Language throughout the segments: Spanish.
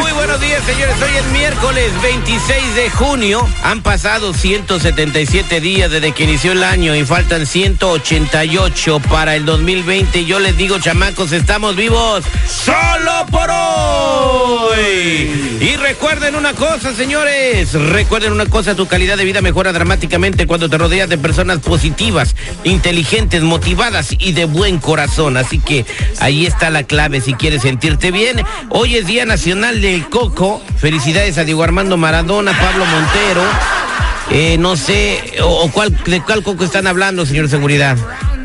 Muy buenos días, señores. Hoy es miércoles 26 de junio. Han pasado 177 días desde que inició el año y faltan 188 para el 2020. Yo les digo, chamacos, estamos vivos solo por hoy. Y recuerden una cosa, señores. Recuerden una cosa, tu calidad de vida mejora dramáticamente cuando te rodeas de personas positivas, inteligentes, motivadas y de buen corazón. Así que ahí está la clave si quieres sentirte bien. Hoy es Día Nacional del Coco. Felicidades a Diego Armando Maradona, Pablo Montero. Eh, no sé, o, o cuál, de cuál coco están hablando, señor Seguridad.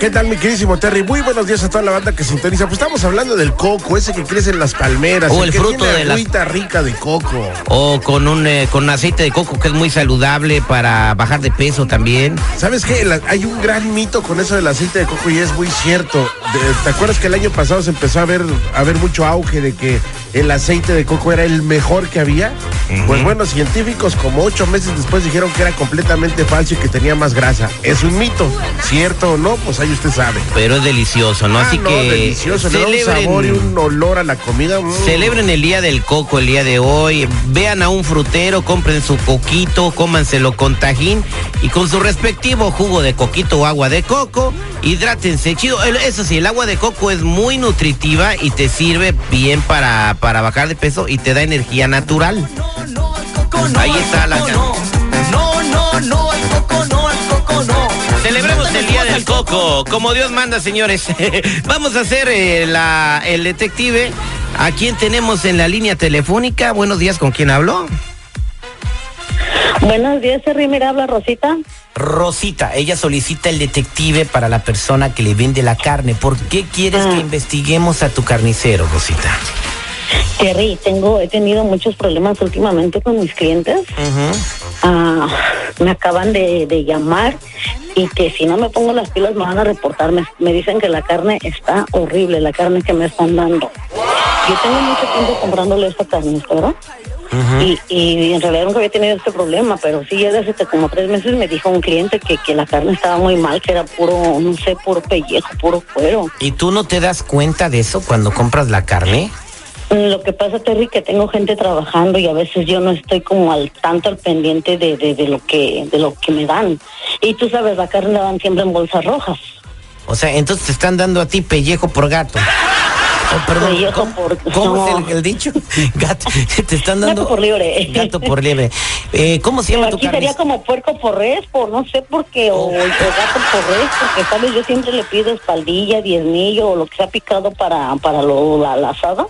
¿Qué tal, mi queridísimo Terry? Muy buenos días a toda la banda que sintoniza. Pues estamos hablando del coco, ese que crece en las palmeras. O el que fruto tiene de agüita rica de coco. O con un eh, con aceite de coco que es muy saludable para bajar de peso también. ¿Sabes qué? La- hay un gran mito con eso del aceite de coco y es muy cierto. De- ¿Te acuerdas que el año pasado se empezó a ver, a ver mucho auge de que el aceite de coco era el mejor que había? Pues bueno, científicos como ocho meses después dijeron que era completamente falso y que tenía más grasa. Es un mito, ¿cierto o no? Pues ahí usted sabe. Pero es delicioso, ¿no? Ah, Así no, que delicioso, le da un sabor y un olor a la comida. mm. Celebren el día del coco el día de hoy. Vean a un frutero, compren su coquito, cómanselo con tajín y con su respectivo jugo de coquito o agua de coco. Hidrátense, chido. Eso sí, el agua de coco es muy nutritiva y te sirve bien para, para bajar de peso y te da energía natural. Ahí está la No, no, no, al coco no, al coco no. Celebremos el día del coco, como Dios manda, señores. Vamos a hacer eh, la, el detective. ¿A quién tenemos en la línea telefónica? Buenos días, ¿con quién hablo? Buenos días, Terry. Mira, habla Rosita. Rosita, ella solicita el detective para la persona que le vende la carne. ¿Por qué quieres Ah. que investiguemos a tu carnicero, Rosita? Terry, tengo, he tenido muchos problemas últimamente con mis clientes. Ah, me acaban de, de llamar y que si no me pongo las pilas me van a reportar. Me, me dicen que la carne está horrible, la carne que me están dando. Yo tengo mucho tiempo comprándole esta carne, ¿verdad? y, y en realidad nunca había tenido este problema, pero sí, ya desde hace como tres meses me dijo un cliente que, que la carne estaba muy mal, que era puro, no sé, puro pellejo, puro cuero. ¿Y tú no te das cuenta de eso cuando compras la carne? Lo que pasa, Terry, que tengo gente trabajando y a veces yo no estoy como al tanto al pendiente de, de, de lo que de lo que me dan. Y tú sabes, la carne la dan siempre en bolsas rojas. O sea, entonces te están dando a ti pellejo por gato. Oh, perdón, Pellejo ¿cómo, por- cómo es no. el, el dicho? Gato, te están dando... Gato por liebre. Gato por liebre. Eh, ¿Cómo se Pero llama tu aquí sería carnicero? como puerco por res, por no sé por qué, o, o gato por res, porque sabes, yo siempre le pido espaldilla, diezmillo o lo que sea picado para, para lo, la, la asada.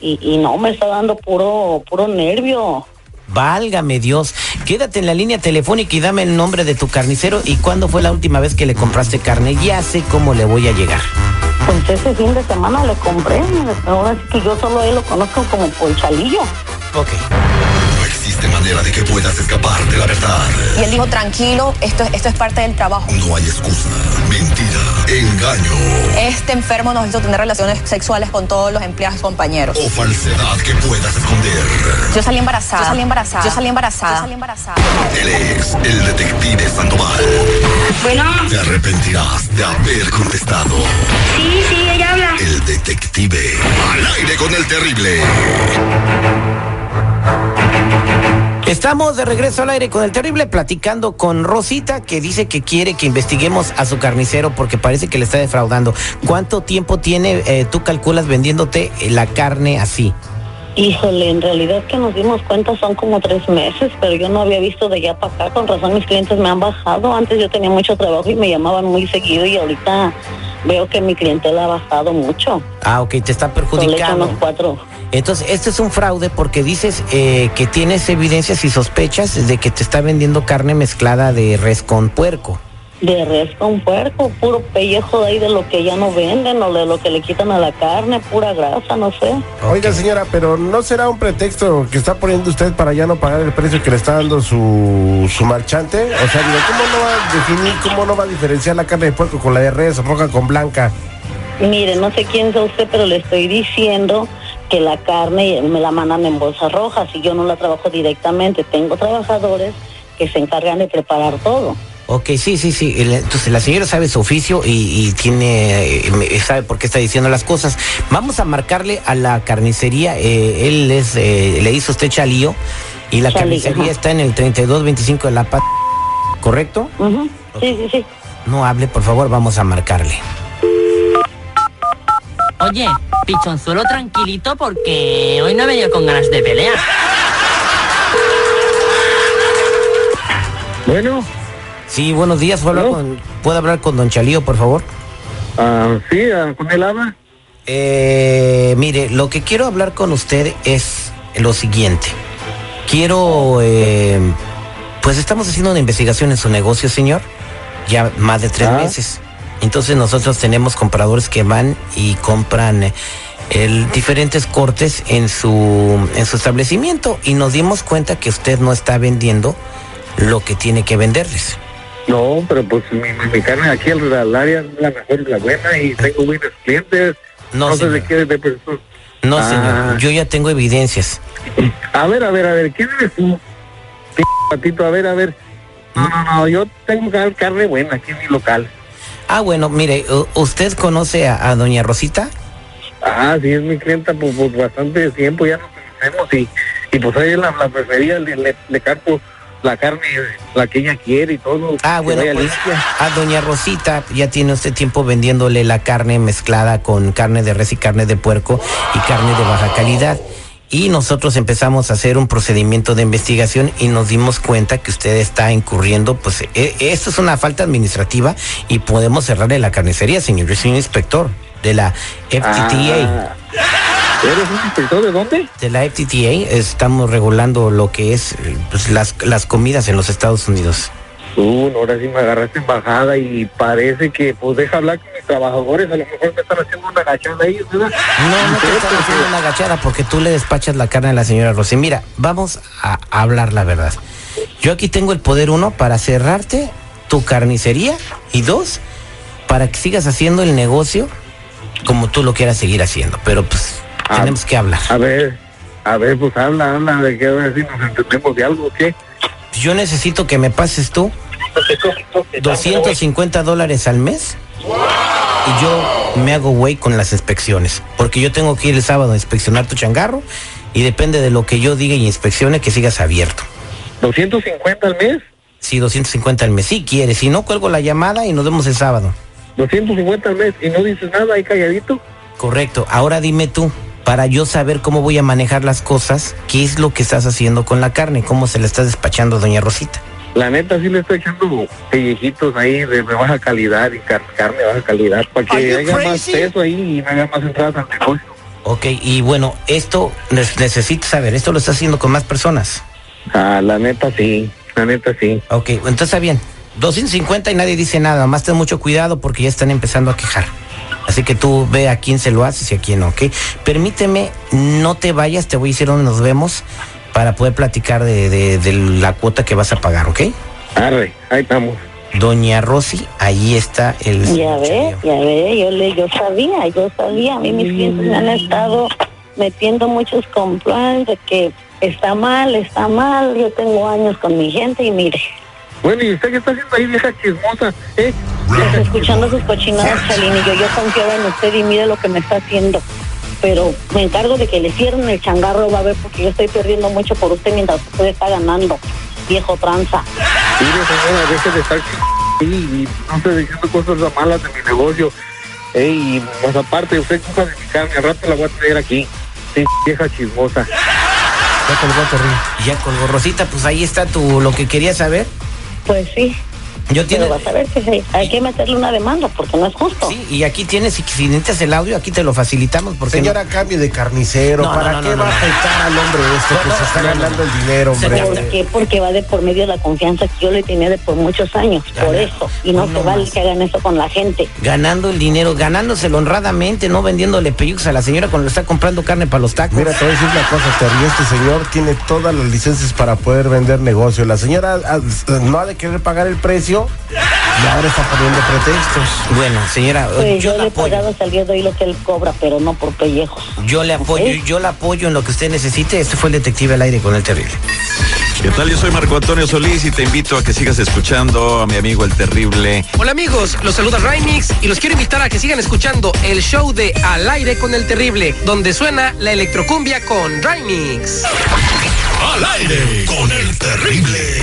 Y, y no, me está dando puro, puro nervio. Válgame Dios. Quédate en la línea telefónica y dame el nombre de tu carnicero y cuándo fue la última vez que le compraste carne. Ya sé cómo le voy a llegar. Pues ese fin de semana le compré, ahora sí que yo solo a él lo conozco como Ponchalillo. Ok. No existe manera de que puedas escapar de la verdad. Y él dijo, tranquilo, esto, esto es parte del trabajo. No hay excusa, engaño Este enfermo nos hizo tener relaciones sexuales con todos los empleados y compañeros. o falsedad que puedas esconder. Yo salí embarazada. Yo salí embarazada. Yo salí embarazada. Yo salí embarazada. Él es el detective Sandoval. Bueno, Te arrepentirás de haber contestado. sí, sí, ella habla. El detective. Al aire con el terrible. Estamos de regreso al aire con el terrible platicando con Rosita que dice que quiere que investiguemos a su carnicero porque parece que le está defraudando. ¿Cuánto tiempo tiene, eh, tú calculas vendiéndote eh, la carne así? Híjole, en realidad que nos dimos cuenta son como tres meses, pero yo no había visto de allá para acá. Con razón mis clientes me han bajado. Antes yo tenía mucho trabajo y me llamaban muy seguido y ahorita veo que mi clientela ha bajado mucho. Ah, ok, te está perjudicando. unos cuatro. Entonces, este es un fraude porque dices eh, que tienes evidencias y sospechas de que te está vendiendo carne mezclada de res con puerco. De res con puerco, puro pellejo de ahí de lo que ya no venden o de lo que le quitan a la carne, pura grasa, no sé. Oiga, señora, pero ¿no será un pretexto que está poniendo usted para ya no pagar el precio que le está dando su, su marchante? O sea, digo, ¿cómo no va a definir, cómo no va a diferenciar la carne de puerco con la de res, roja con blanca? Mire, no sé quién sea usted, pero le estoy diciendo que la carne me la mandan en bolsas rojas y yo no la trabajo directamente. Tengo trabajadores que se encargan de preparar todo. Ok, sí, sí, sí. Entonces la señora sabe su oficio y, y tiene, eh, me- sabe por qué está diciendo las cosas. Vamos a marcarle a la carnicería. eh, él es, eh, le hizo usted chalío y la Chalí, carnicería ajá. está en el 3225 de la Paz, ¿correcto? Sí, sí, sí. No hable, por favor, vamos a marcarle. Oye, pichonzuelo tranquilito porque hoy no he venido con ganas de pelear. Bueno, Sí, buenos días. ¿Puedo hablar, con, ¿puedo hablar con don Chalío, por favor? ah, sí, ah, con él habla. Eh, mire, lo que quiero hablar con usted es lo siguiente. Quiero, eh, pues estamos haciendo una investigación en su negocio, señor, ya más de tres Ah. meses. Entonces nosotros tenemos compradores que van y compran eh, el, diferentes cortes en su, en su establecimiento y nos dimos cuenta que usted no está vendiendo lo que tiene que venderles. No, pero pues mi, mi- carne aquí al, al área es la mejor y la buena y tengo buenos clientes. No, No, sé de señor. qué de persona. No, Ah. señor, yo ya tengo evidencias. A ver, a ver, a ver, ¿quién eres tú? P- Patito, a ver, a ver. No, no, no, yo tengo car- carne buena aquí en mi local. Ah, bueno, mire, ¿usted conoce a, a doña Rosita? Ah, sí, es mi clienta por, por bastante tiempo, ya nos conocemos y, y pues ahí la, la preferida le, le, le cargo la carne, la que ella quiere y todo. Ah, bueno, pues a doña Rosita ya tiene usted tiempo vendiéndole la carne mezclada con carne de res y carne de puerco y carne de baja calidad. Y nosotros empezamos a hacer un procedimiento de investigación y nos dimos cuenta que usted está incurriendo, pues e- esto es una falta administrativa y podemos cerrarle la carnicería, señor. Yo soy un inspector de la FTTA. Ah, ¿Eres un inspector de dónde? De la FTTA estamos regulando lo que es eh, pues, las, las comidas en los Estados Unidos. Uh, no, ahora sí me agarraste en bajada y parece que pues deja hablar con mis trabajadores, a lo mejor me están haciendo una agachada a ellos, ¿verdad? No, no te están haciendo una agachada porque tú le despachas la carne a la señora Rosy. Mira, vamos a hablar la verdad. Yo aquí tengo el poder uno para cerrarte tu carnicería y dos, para que sigas haciendo el negocio como tú lo quieras seguir haciendo. Pero pues Tenemos que hablar. A ver, a ver, pues habla, habla, de que a ver si nos entendemos de algo, ¿qué? Yo necesito que me pases tú 250 dólares al mes y yo me hago güey con las inspecciones. Porque yo tengo que ir el sábado a inspeccionar tu changarro y depende de lo que yo diga y inspeccione que sigas abierto. ¿250 al mes? Sí, 250 al mes. Si quieres, si no, cuelgo la llamada y nos vemos el sábado. 250 al mes y no dices nada ahí calladito. Correcto. Ahora dime tú, para yo saber cómo voy a manejar las cosas, ¿qué es lo que estás haciendo con la carne? ¿Cómo se le estás despachando a doña Rosita? La neta sí le estoy echando pellejitos ahí de, de baja calidad y car- carne de baja calidad para que haya más peso ahí y no haya más entradas al negocio. Ok, y bueno, esto ne- necesito saber, ¿esto lo estás haciendo con más personas? Ah, la neta sí, la neta sí. Ok, entonces está bien. 250 y nadie dice nada, más ten mucho cuidado porque ya están empezando a quejar. Así que tú ve a quién se lo haces y a quién no, ¿ok? Permíteme, no te vayas, te voy a decir dónde nos vemos para poder platicar de, de- de la cuota que vas a pagar, ¿ok? Arre, ahí estamos. Doña Rosy, ahí está el... Ya ve, ya ve, yo le, yo sabía, yo sabía, a mí mis clientes me han estado metiendo muchos complaints de que está mal, está mal, yo tengo años con mi gente y mire, Bueno, ¿y usted qué está haciendo ahí, vieja chismosa? ¿Eh? pues, escuchando sus cochinadas, Chalín, y yo, yo confiaba en usted y mire lo que me está haciendo. Pero me encargo de que le cierren el changarro, va a ver, porque yo estoy perdiendo mucho por usted mientras usted está ganando, viejo tranza. Mire, señora, deje de estar y, y no esté diciendo cosas malas de mi negocio. Ey, y más aparte, usted coja de mi carne, al rato la voy a traer aquí. Sí, vieja chismosa. Ya colgó Terry. Ya colgó Rosita, pues ahí está tu lo que quería saber. Pues sí. Yo tiene, Pero vas a ver que sí, hay que meterle una demanda porque no es justo. sí, y aquí tienes, si, si necesitas el audio, aquí te lo facilitamos porque Señora, cambie de carnicero. No, ¿Para no, no, qué no, va no. a afectar al hombre este No, que no, se está no, no, ganando no. el dinero, hombre? ¿Por qué? Porque va de por medio de la confianza que yo le tenía de por muchos años. Por eso. Y no Hoy se no vale más. que hagan eso con la gente. ganando el dinero, ganándoselo honradamente, no vendiéndole peyucos a la señora cuando le está comprando carne para los tacos. Mira, te voy a decir una cosa, Terry. Este señor tiene todas las licencias para poder vender negocio. La señora ah, no ha de querer pagar el precio y ahora está poniendo pretextos. bueno, señora, Pues yo yo le he apoyo. pagado de hoy lo que él cobra, pero no por pellejos. Yo le apoyo, yo la apoyo en lo que usted necesite. Este fue el detective al aire con el terrible. ¿Qué tal? Yo soy Marco Antonio Solís y te invito a que sigas escuchando a mi amigo el terrible. Hola amigos, los saluda Rymix y los quiero invitar a que sigan escuchando el show de Al aire con el terrible, donde suena la electrocumbia con Rymix. Al aire con el terrible.